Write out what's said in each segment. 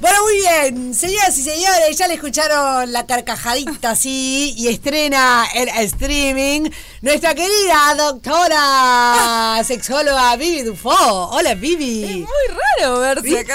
Bueno, muy bien, señoras y señores, ya le escucharon la carcajadita así y estrena el streaming nuestra querida doctora sexóloga Vivi Dufo. Hola, Vivi. Es muy raro verse acá.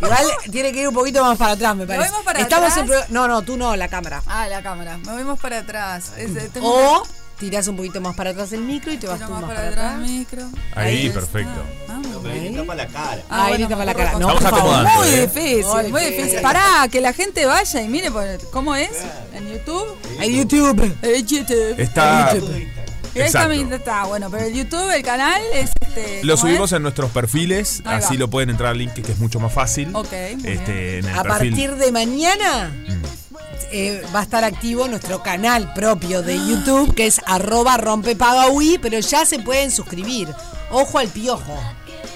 Igual tiene que ir un poquito más para atrás, me parece. movemos para Estamos atrás? en No, no, tú no, la cámara. Ah, la cámara. Movemos para atrás. Es- eh, O tirás un poquito más para atrás el micro y te vas tú más más para para atrás atrás. el micro. Ahí, está. perfecto. Ah, Pero ahí tapa la cara. Ah, Ahí bueno, tapa la cara. No, Estamos por favor. acomodando. Muy eh. difícil, muy difícil. Pará, que la gente vaya y mire por- cómo es en YouTube. En YouTube. En YouTube. Está. Ahí está Exacto. mi- está, bueno, pero el YouTube, el canal es este. Lo ¿cómo subimos es? en nuestros perfiles, Ahí así va. lo pueden entrar al link que es mucho más fácil. Ok, muy este, en el A perfil. partir de mañana eh, va a estar activo nuestro canal propio de YouTube, que es arroba rompepagaui, pero ya se pueden suscribir. Ojo al piojo.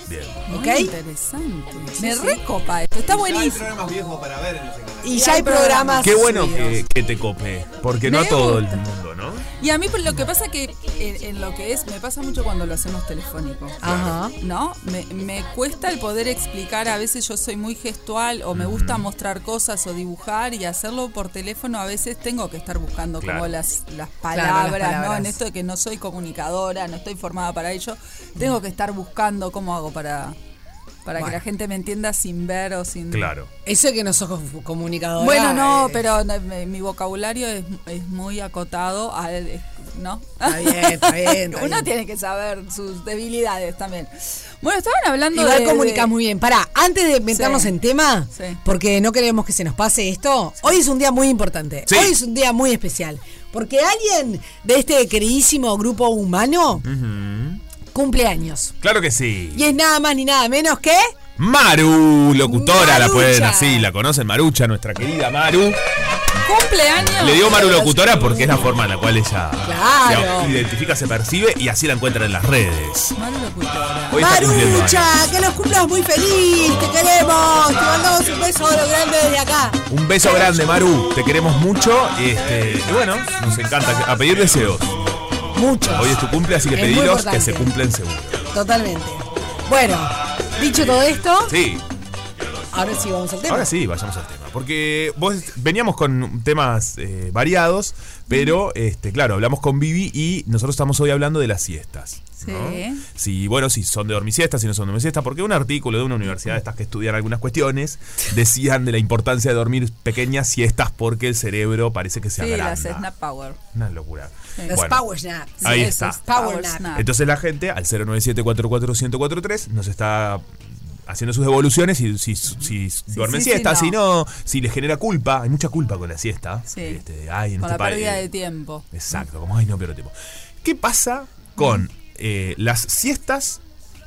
Bien. Muy ¿ok? interesante. Me recopa esto, está hay buenísimo. programas viejos para ver en ese canal. Y ya hay programas. Qué bueno que, que te cope, porque no a todo el mundo, ¿no? Y a mí por lo que pasa que en, en lo que es, me pasa mucho cuando lo hacemos telefónico. Ajá. ¿No? Me, me cuesta el poder explicar, a veces yo soy muy gestual o me gusta mostrar cosas o dibujar y hacerlo por teléfono a veces tengo que estar buscando Claro. como las, las las palabras, ¿no? palabras. En esto de que no soy comunicadora, no estoy formada para ello, tengo que estar buscando cómo hago para, para que la gente me entienda sin ver o sin... Claro. Eso de que no sos comunicadora. Bueno, no, eh, pero mi vocabulario es, es muy acotado al... ¿No? Está bien, está bien. está Uno bien. tiene que saber sus debilidades también. Bueno, estaban hablando Igual de... comunicas de- muy bien. Pará, antes de meternos Sí. en tema, Sí. porque no queremos que se nos pase esto, hoy es un día muy importante. Sí. Hoy es un día muy especial. Porque alguien de este queridísimo grupo humano cumple años. Claro que sí. Y es nada más ni nada menos que. Maru, locutora, la pueden así, la conocen, Marucha, nuestra querida Maru. Cumpleaños. Le digo Maru locutora porque es la forma en la cual ella Claro. se identifica, se percibe y así la encuentran en las redes. Maru locutora. Marucha, que los cumplas muy feliz, te queremos, te mandamos un beso a lo grande desde acá. Un beso grande, Maru. Te queremos mucho. Este, y bueno, nos encanta. A pedir deseos. Muchos. Hoy es tu cumple, así que Es importante. que se cumplen seguro. Totalmente. Bueno, dicho todo esto, Sí, ahora sí vamos al tema. ahora sí, vayamos al tema. Porque vos veníamos con temas eh, variados, pero este, claro, hablamos con Vivi y nosotros estamos hoy hablando de las siestas. ¿no? Sí. Si, bueno, si son de dormisiestas, si no son de dormisiestas, porque un artículo de una universidad de estas que estudian algunas cuestiones decían de la importancia de dormir pequeñas siestas porque el cerebro parece que se Sí, agranda. las Snap Power. Una locura. Bueno, Power Naps. Ahí está. es Power. Entonces la gente al 097-44143 nos está haciendo sus devoluciones y si, si duermen sí, sí, siesta, no. si no, si les genera culpa, hay mucha culpa con la siesta. Sí. Este, ay, en Con este la país- pérdida de tiempo. Exacto, como ay no pierdo tiempo. ¿Qué pasa con eh, las siestas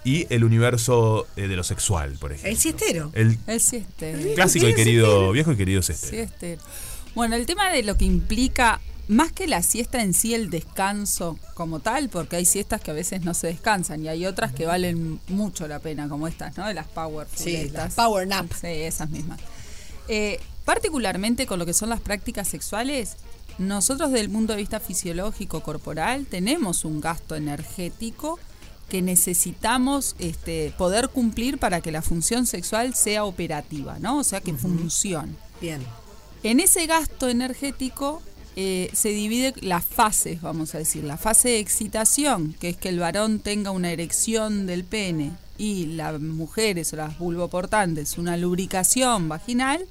y el universo eh, de lo sexual, por ejemplo? El siestero. El El sieste. clásico y querido, viejo y querido este. Sieste. Bueno, el tema de lo que implica, más que la siesta en sí, el descanso como tal, porque hay siestas que a veces no se descansan y hay otras que valen mucho la pena, como estas, ¿no? De las Power Sí, las Power Nap. Sí, esas mismas. Eh, particularmente con lo que son las prácticas sexuales, nosotros desde el punto de vista fisiológico corporal tenemos un gasto energético que necesitamos este, poder cumplir para que la función sexual sea operativa, ¿no? O sea, que funcione. Bien. En ese gasto energético eh, se divide las fases, vamos a decir. La fase de excitación, que es que el varón tenga una erección del pene, y las mujeres o las vulvoportantes una lubricación vaginal,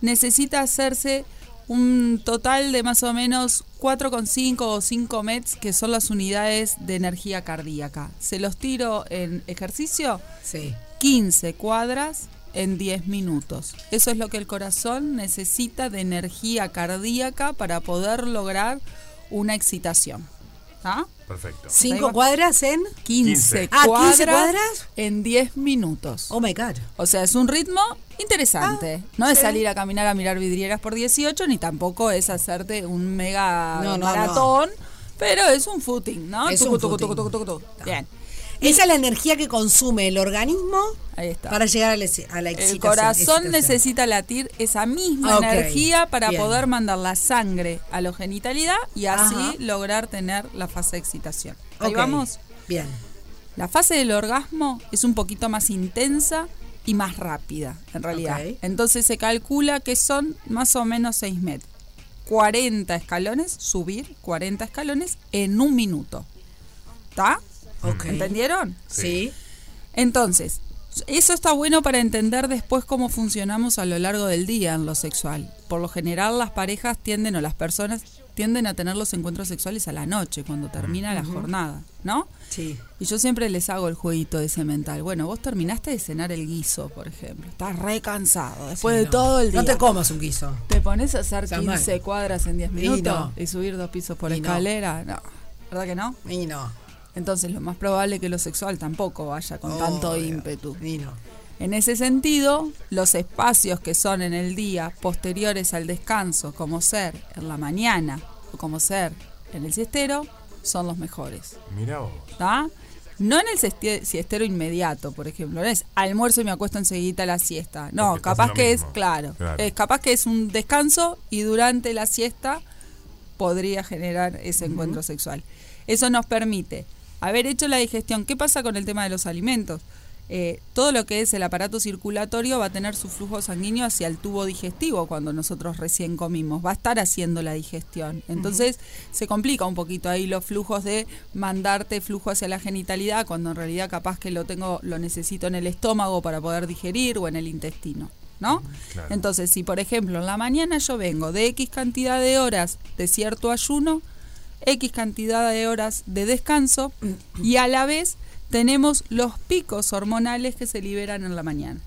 necesita hacerse un total de más o menos 4,5 o 5 METs, que son las unidades de energía cardíaca. Se los tiro en ejercicio, Sí. 15 cuadras en 10 minutos. Eso es lo que el corazón necesita de energía cardíaca para poder lograr una excitación. ¿Ah? Perfecto. ¿Cinco cuadras en? 15, Ah, 15 cuadras, cuadras. en 10 minutos. Oh my God. O sea, es un ritmo interesante. Ah, no es salir a caminar a mirar vidrieras por 18, ni tampoco es hacerte un mega No, no, maratón, pero es un footing, ¿no? Es Tucu, un tucu, footing. tucu, tucu, tucu. Bien, Esa es la energía que consume el organismo ahí está. para llegar a la, ex- a la excitación. El corazón excitación. necesita latir esa misma energía para bien. poder mandar la sangre a la genitalidad y así Ajá. lograr tener la fase de excitación. Ahí vamos. Bien. La fase del orgasmo es un poquito más intensa y más rápida, en realidad. Entonces se calcula que son más o menos 6 metros. 40 escalones, subir 40 escalones en un minuto. ¿Está? ¿Entendieron? Sí. Entonces, eso está bueno para entender después cómo funcionamos a lo largo del día en lo sexual. Por lo general las parejas tienden o las personas tienden a tener los encuentros sexuales a la noche, cuando termina la jornada, ¿no? Sí. Y yo siempre les hago el jueguito ese mental. Bueno, vos terminaste de cenar el guiso, por ejemplo. Estás re cansado después de No. todo el día. No te comas un guiso. Te pones a hacer Está 15 mal. cuadras en 10 Y minutos y, no. subir dos pisos por Y escalera. No. ¿Verdad que no? Y no. Entonces lo más probable es que lo sexual tampoco vaya con tanto ímpetu. Y no. En ese sentido, los espacios que son en el día posteriores al descanso, como ser en la mañana o como ser en el siestero, son los mejores. Mira vos. ¿Está? No en el sieste- siestero inmediato, por ejemplo. No es almuerzo y me acuesto enseguida a la siesta. No, Porque capaz que es, Claro. es capaz que es un descanso y durante la siesta podría generar ese encuentro sexual. Eso nos permite haber hecho la digestión. ¿Qué pasa con el tema de los alimentos? Eh, todo lo que es el aparato circulatorio va a tener su flujo sanguíneo hacia el tubo digestivo cuando nosotros recién comimos, va a estar haciendo la digestión. Entonces se complica un poquito ahí los flujos de mandarte flujo hacia la genitalidad cuando en realidad capaz que lo tengo, lo necesito en el estómago para poder digerir o en el intestino. ¿No? Claro. Entonces, si por ejemplo en la mañana yo vengo de X cantidad de horas de cierto ayuno, X cantidad de horas de descanso y a la vez tenemos los picos hormonales que se liberan en la mañana.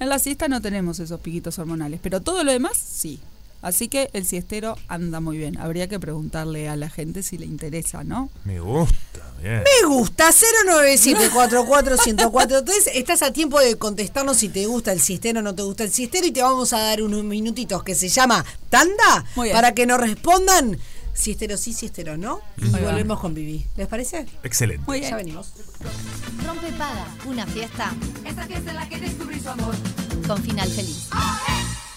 En la siesta no tenemos esos piquitos hormonales, pero todo lo demás sí. Así que el siestero anda muy bien. Habría que preguntarle a la gente si le interesa, ¿no? Me gusta. Bien. Me gusta 097441043. Estás a tiempo de contestarnos si te gusta el siestero o no te gusta el siestero y te vamos a dar unos minutitos que se llama tanda Muy bien. para que nos respondan siestero sí, siestero no y Ahí va. volvemos con Vivi. ¿Les parece? Excelente. Muy bien. Ya venimos. Rompe Paga, una fiesta Esta fiesta en la que descubrí su amor. con final feliz.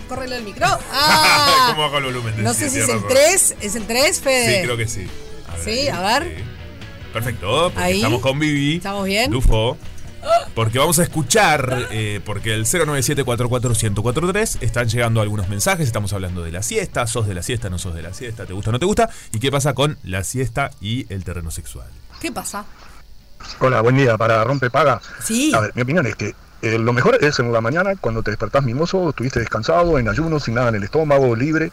Córrele el micro. Ah, ¿Cómo bajo el volumen? no sé si es el razón. 3. ¿Es el 3, Fede? Sí, creo que sí. Sí, a ver. sí. Perfecto, porque Ahí. estamos con Vivi. ¿Estamos bien? Dufo. Porque vamos a escuchar, eh, porque el 097-44143 están llegando algunos mensajes. Estamos hablando de la siesta. ¿Sos de la siesta? ¿No sos de la siesta? ¿Te gusta o no te gusta? ¿Y qué pasa con la siesta y el terreno sexual? ¿Qué pasa? Hola, buen día. Para Rompe Paga. Sí. A ver, mi opinión es que eh, lo mejor es en la mañana, cuando te despertás mimoso, estuviste descansado, en ayuno, sin nada en el estómago, libre.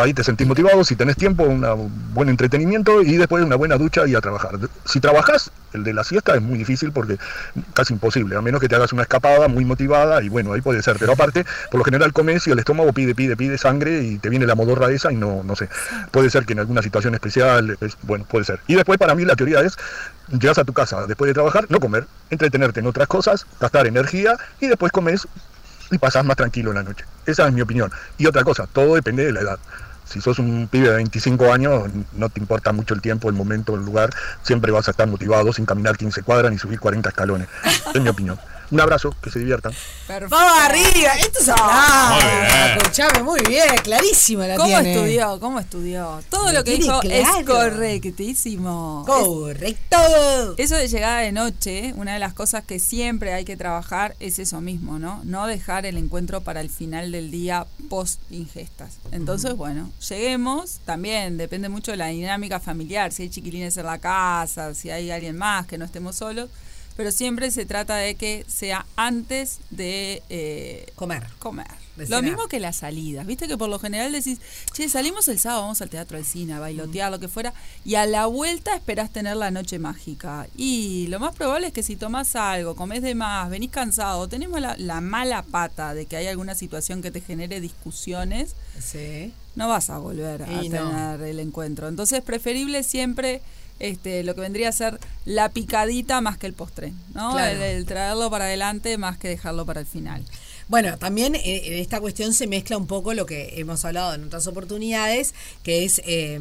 Ahí te sentís motivado, si tenés tiempo, un buen entretenimiento y después una buena ducha y a trabajar. Si trabajás, el de la siesta es muy difícil porque casi imposible, a menos que te hagas una escapada muy motivada y bueno, ahí puede ser. Pero aparte, por lo general comes y el estómago pide, pide, pide sangre y te viene la modorra esa y no, no sé. Puede ser que en alguna situación especial, es- bueno, puede ser. Y después para mí la teoría es, llegas a tu casa después de trabajar, no comer, entretenerte en otras cosas, gastar energía y después comes y pasás más tranquilo la noche. Esa es mi opinión. Y otra cosa, todo depende de la edad. Si sos un pibe de 25 años, no te importa mucho el tiempo, el momento, el lugar, siempre vas a estar motivado sin caminar 15 cuadras ni subir 40 escalones. Es mi opinión. Un abrazo, que se diviertan. Perfecto. ¡Vamos arriba! Esto es bien. Escuchame, muy bien, clarísima la ¿Cómo tiene. estudió? ¿Cómo estudió? Todo Lo que dijo es correctísimo. Correcto. Eso de llegada de noche, una de las cosas que siempre hay que trabajar es eso mismo, ¿no? No dejar el encuentro para el final del día post ingestas. Entonces, bueno, lleguemos, también depende mucho de la dinámica familiar, si hay chiquilines en la casa, si hay alguien más, que no estemos solos, pero siempre se trata de que sea antes de eh, Comer. comer. De Lo mismo que las salidas, viste que por lo general decís, che, salimos el sábado, vamos al teatro, al cine, a bailotear, lo que fuera, y a la vuelta esperás tener la noche mágica. Y lo más probable es que si tomás algo, comés de más, venís cansado, tenemos la, la mala pata de que hay alguna situación que te genere discusiones, Sí. no vas a volver a no. tener el encuentro. Entonces, preferible siempre este, lo que vendría a ser la picadita más que el postre, ¿no? Claro. El, el traerlo para adelante más que dejarlo para el final. Bueno, también eh, en esta cuestión se mezcla un poco lo que hemos hablado en otras oportunidades, que es eh,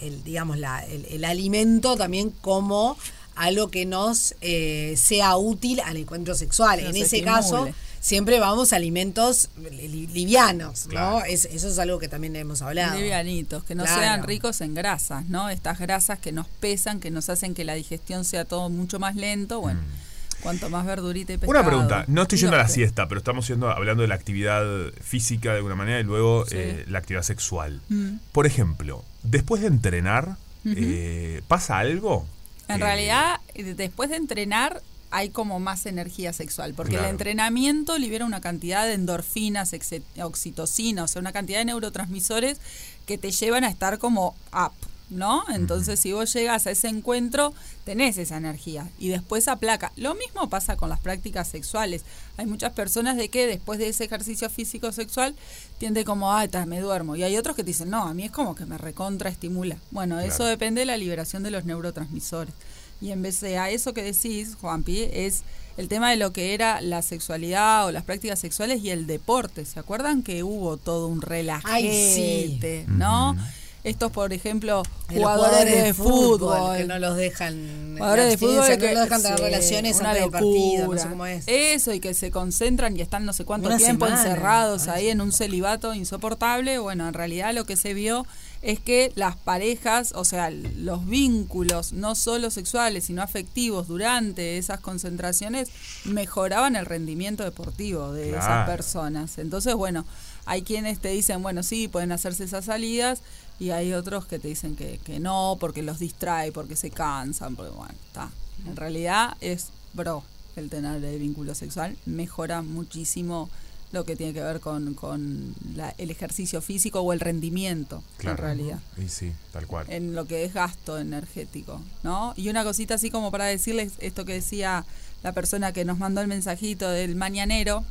el, digamos, la, el, el alimento también como algo que nos eh, sea útil al encuentro sexual. Nos en ese estimule. caso, siempre vamos a alimentos li- livianos, ¿no? Claro. Es- eso es algo que también hemos hablado. Livianitos, que no Claro. sean ricos en grasas, ¿no? Estas grasas que nos pesan, que nos hacen que la digestión sea todo mucho más lento. Bueno, Cuanto más verdurita y pescado. Una pregunta, no estoy yendo a la siesta, pero estamos yendo, hablando de la actividad física de alguna manera y luego Sí. eh, la actividad sexual. Mm. Por ejemplo, después de entrenar, eh, ¿pasa algo? En Eh, realidad, después de entrenar hay como más energía sexual, porque Claro. el entrenamiento libera una cantidad de endorfinas, oxitocina, o sea, una cantidad de neurotransmisores que te llevan a estar como up, ¿no? Entonces, si vos llegas a ese encuentro, tenés esa energía y después aplaca. Lo mismo pasa con las prácticas sexuales. Hay muchas personas de que después de ese ejercicio físico sexual tiende como, ah, me duermo. Y hay otros que te dicen, no, a mí es como que me recontra estimula. Bueno, eso depende de la liberación de los neurotransmisores. Y en vez de a eso que decís, Juanpi, es el tema de lo que era la sexualidad o las prácticas sexuales y el deporte. ¿Se acuerdan que hubo todo un relajete, ¿no? Estos, por ejemplo, los jugadores, de fútbol, que no los dejan Jugadores de fútbol que no los dejan tener sí, relaciones una antes del partido, no sé locura. cómo es. Eso, y que se concentran y están no sé cuánto Una tiempo semana, encerrados ahí en un celibato insoportable. Bueno, en realidad lo que se vio es que las parejas, o sea, los vínculos, no solo sexuales, sino afectivos durante esas concentraciones, mejoraban el rendimiento deportivo de esas personas. Entonces, bueno, hay quienes te dicen, bueno, sí, pueden hacerse esas salidas, y hay otros que te dicen que, que no, porque los distrae, porque se cansan, porque bueno, está. En realidad es bro el tener el vínculo sexual, mejora muchísimo lo que tiene que ver con, con la- el ejercicio físico o el rendimiento, en realidad Y sí, tal cual. en lo que es gasto energético, ¿no? Y una cosita así como para decirles esto que decía la persona que nos mandó el mensajito del mañanero,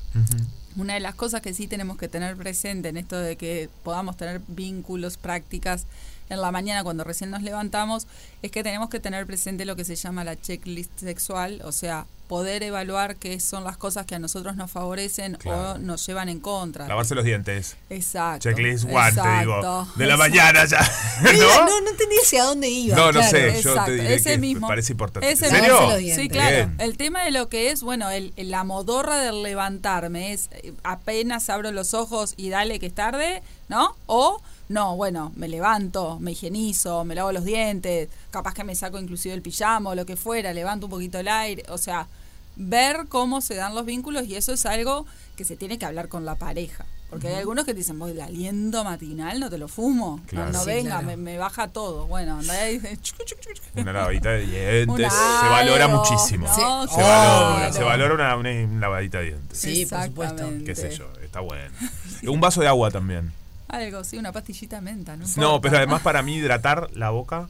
una de las cosas que sí tenemos que tener presente en esto de que podamos tener vínculos, prácticas en la mañana cuando recién nos levantamos, es que tenemos que tener presente lo que se llama la checklist sexual, o sea, poder evaluar qué son las cosas que a nosotros nos favorecen Claro. o nos llevan en contra. Lavarse los dientes. Exacto. Checklist one, te digo. De la exacto. mañana ya. ¿No? no, no entendí hacia dónde iba. No, no claro. sé. yo Exacto, te diré ese que mismo. me parece importante. Ese ¿En mismo. serio? Lavarse los dientes. Sí, claro. Bien. El tema de lo que es, bueno, el, el- la modorra del levantarme es eh, apenas abro los ojos y dale que es tarde, ¿no? O no, bueno, me levanto, me higienizo, me lavo los dientes, capaz que me saco inclusive el pijama o lo que fuera, levanto un poquito el aire, o sea, ver cómo se dan los vínculos y eso es algo que se tiene que hablar con la pareja. Porque hay algunos que te dicen, voy, el aliento matinal no te lo fumo. No, Claro. no Sí, venga, claro. me, me baja todo. Bueno, andá ahí, chucu, chucu, chucu. Una lavadita de dientes. Se valora muchísimo. ¿no? Se Sí. valora, Claro. se valora una, una- lavadita de dientes. Sí, por supuesto. Qué sé yo, está bueno. Un vaso de agua también. Algo, sí, una pastillita de menta, ¿no? No, pero además para mí hidratar la boca,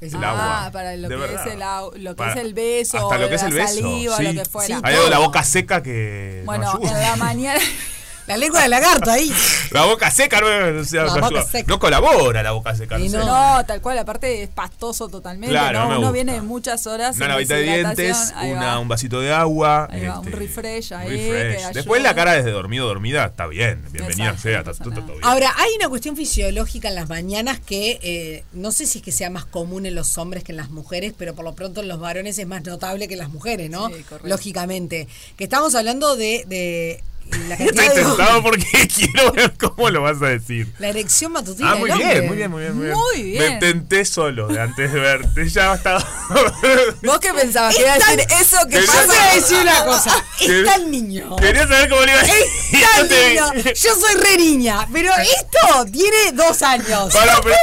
Es el ah, agua. para lo De que, verdad. es el, au- lo que Para- es el beso, Hasta lo que es la el beso. saliva, sí. lo que fuera. Sí, Hay algo de la boca seca que. no bueno, ayuda. en la mañana... La lengua de lagarto ahí. La boca seca no, o sea, La no boca ayuda. seca. No colabora la boca seca. Y no sé. no. No, tal cual, aparte es pastoso totalmente, Claro, ¿no? no me Uno gusta. viene de muchas horas Una en lavadita de dientes, una, un vasito de agua. Ahí va, un este, refresh ahí, refresh. Después la cara desde dormido dormida está bien. Bienvenida Exacto, sea, no está, pasa está nada. todo bien. Ahora, hay una cuestión fisiológica en las mañanas que eh, no sé si es que sea más común en los hombres que en las mujeres, pero por lo pronto en los varones es más notable que en las mujeres, ¿no? Sí, correcto. Lógicamente. Que estamos hablando de, de la Estoy tentado porque quiero ver cómo lo vas a decir. La erección matutina Ah, muy bien, muy bien, muy bien, muy bien. Muy bien. Me tenté solo de antes de verte. Ya estaba. ¿Vos qué pensabas? Que iba a Es tan- decir eso que que Yo pasa? a decir una cosa. Está el niño. Quería saber cómo le iba a decir. Está Yo el niño. Yo soy re niña, pero esto tiene dos años. Para, pero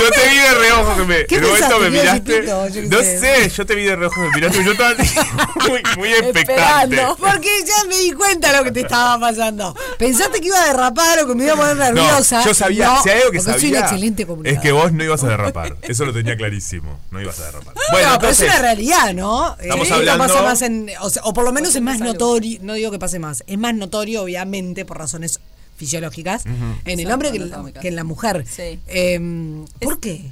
yo te vi de reojo que me. ¿Qué en momento me miraste. no sé. yo te vi de reojo, me miraste. Yo estaba muy, muy expectante. Porque ya me di cuenta lo que te estaba pasando. Pensaste que iba a derrapar o que me iba a poner nerviosa. No, yo sabía, No, si hay algo que sabía, soy una excelente es que vos no ibas a derrapar. Eso lo tenía clarísimo. No ibas a derrapar. Bueno, no, pero es entonces, una realidad, ¿no? Estamos hablando- pasa más en, o, sea, o por lo menos es más notorio, no digo que pase más, es más notorio, obviamente, por razones fisiológicas, en el hombre que en, la, anatómicas. que en la mujer. Sí. Em, ¿Por Es- qué?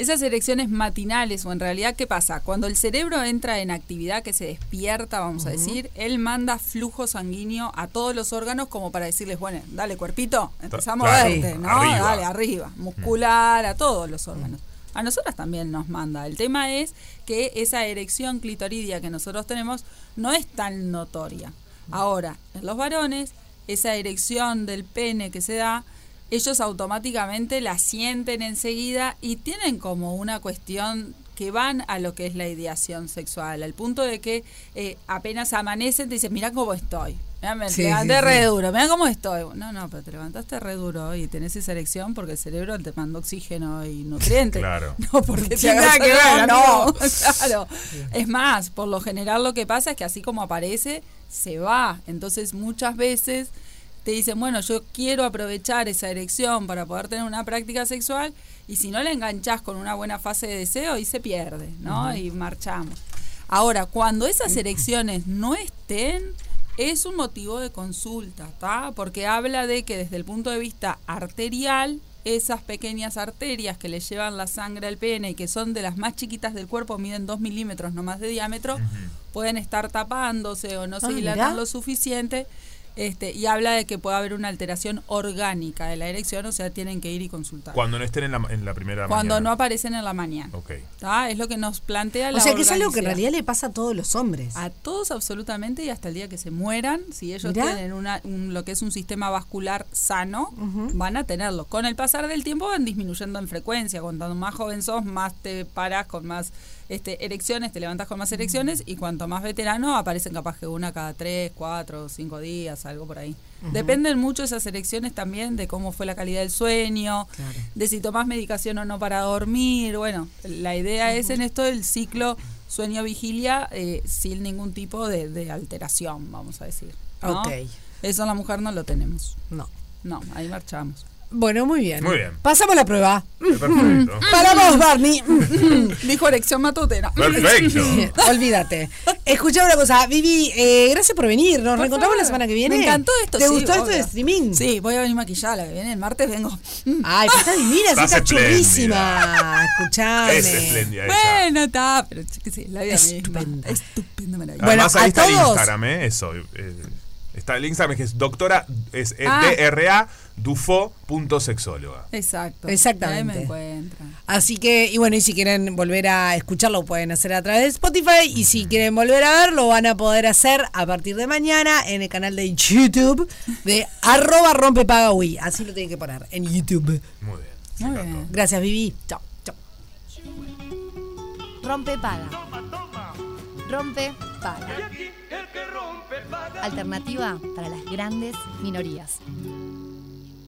Esas erecciones matinales, o en realidad, ¿qué pasa? Cuando el cerebro entra en actividad, que se despierta, vamos a decir, él manda flujo sanguíneo a todos los órganos como para decirles, bueno, dale cuerpito, empezamos Claro, a verte, ¿no? arriba. Dale, arriba, muscular, a todos los órganos. A nosotras también nos manda. El tema es que esa erección clitoridia que nosotros tenemos no es tan notoria. Ahora, en los varones, esa erección del pene que se da, ellos automáticamente la sienten enseguida y tienen como una cuestión que van a lo que es la ideación sexual, al punto de que eh, apenas amanecen te dicen, mira cómo estoy. Mirá, me Sí, levanté sí, re sí. duro, mira cómo estoy. No, no, pero te levantaste re duro y tenés esa erección porque el cerebro te mandó oxígeno y nutrientes. Claro. No, porque te nada que ver, no. claro. Es más, por lo general lo que pasa es que así como aparece, se va. Entonces muchas veces te dicen, bueno, yo quiero aprovechar esa erección para poder tener una práctica sexual y si no la enganchás con una buena fase de deseo y se pierde, ¿no? Y marchamos. Ahora, cuando esas erecciones no estén, es un motivo de consulta. Porque habla de que desde el punto de vista arterial, esas pequeñas arterias que le llevan la sangre al pene y que son de las más chiquitas del cuerpo, miden 2 milímetros no más de diámetro, pueden estar tapándose o no se Ah, dilatan mirá. lo suficiente. Este, y habla de que puede haber una alteración orgánica de la erección, o sea, tienen que ir y consultar. Cuando no estén en la, en la primera Cuando no aparecen en la mañana. Ok. ¿tá? Es lo que nos plantea la O sea que es algo que en realidad le pasa a todos los hombres. A todos absolutamente y hasta el día que se mueran, si ellos Mirá. tienen una, un- lo que es un sistema vascular sano, van a tenerlo. Con el pasar del tiempo van disminuyendo en frecuencia. Cuanto más joven sos, más te paras con más este, erecciones, te levantas con más erecciones y cuanto más veterano aparecen capaz que una cada tres, cuatro, cinco días, algo por ahí. Dependen mucho esas erecciones también de cómo fue la calidad del sueño, Claro. de si tomás medicación o no para dormir. Bueno, la idea es en esto el ciclo sueño-vigilia eh, sin ningún tipo de, de alteración, vamos a decir. ¿no? Ok. Eso en la mujer no lo tenemos. No. No, ahí marchamos. Bueno, muy bien. Muy bien. Pasamos la prueba. Perfecto. Para vos, Barney. Dijo erección matutera. Perfecto. Olvídate. Escuchá una cosa, Vivi, eh, gracias por venir. Nos Por reencontramos la semana que viene. Me encantó esto. ¿Te sí, gustó esto de streaming? Sí, voy a venir maquillada la que viene. El martes vengo. Ay, pero está divina, sí, Estás está churrísima. Escuchame. Es espléndida esa. Bueno, está, pero sé, la vida Estupenda. misma. Estupenda, maravillosa. Bueno, Además, ahí a está todos- Instagram, ¿eh? Eso. eh, está el Instagram que es doctora, es Ah. DRA dufo.sexóloga. Exacto. Exactamente. Ahí me encuentran. Así que, y bueno, y si quieren volver a escucharlo, pueden hacer a través de Spotify. Y si quieren volver a verlo, van a poder hacer a partir de mañana en el canal de YouTube de arroba rompepagawi. Así lo tienen que poner en YouTube. Muy bien. Muy bien. Gracias, Vivi. Chao. Chao. Rompe paga. Rompe Alternativa para las grandes minorías.